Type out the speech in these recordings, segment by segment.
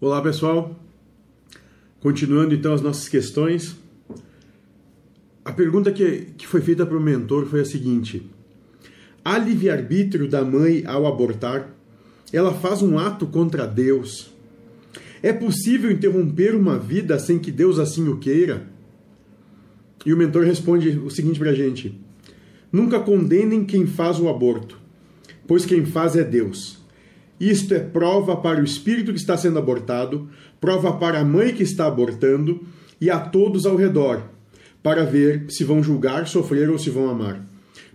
Olá pessoal, continuando então as nossas questões. A pergunta que, que foi feita para o mentor foi a seguinte: Há livre-arbítrio da mãe ao abortar? Ela faz um ato contra Deus. É possível interromper uma vida sem que Deus assim o queira? E o mentor responde o seguinte para a gente: Nunca condenem quem faz o aborto, pois quem faz é Deus. Isto é prova para o espírito que está sendo abortado, prova para a mãe que está abortando e a todos ao redor, para ver se vão julgar, sofrer ou se vão amar.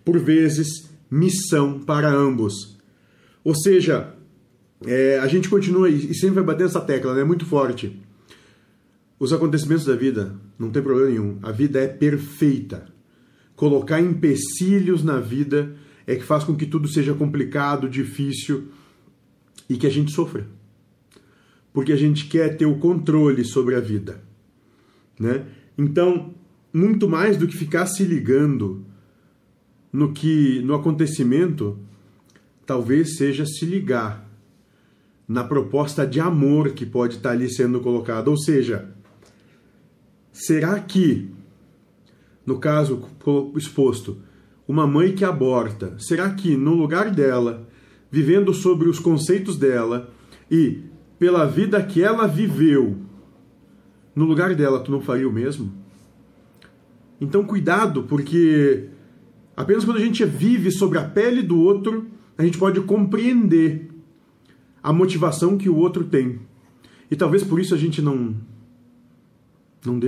Por vezes, missão para ambos. Ou seja, é, a gente continua e sempre vai bater essa tecla, né? Muito forte. Os acontecimentos da vida, não tem problema nenhum. A vida é perfeita. Colocar empecilhos na vida é que faz com que tudo seja complicado, difícil e que a gente sofra. Porque a gente quer ter o controle sobre a vida. Né? Então, muito mais do que ficar se ligando no que no acontecimento, talvez seja se ligar na proposta de amor que pode estar ali sendo colocada. Ou seja, será que, no caso exposto, uma mãe que aborta, será que no lugar dela vivendo sobre os conceitos dela e pela vida que ela viveu, no lugar dela, tu não faria o mesmo? Então, cuidado, porque apenas quando a gente vive sobre a pele do outro, a gente pode compreender a motivação que o outro tem. E talvez por isso a gente não,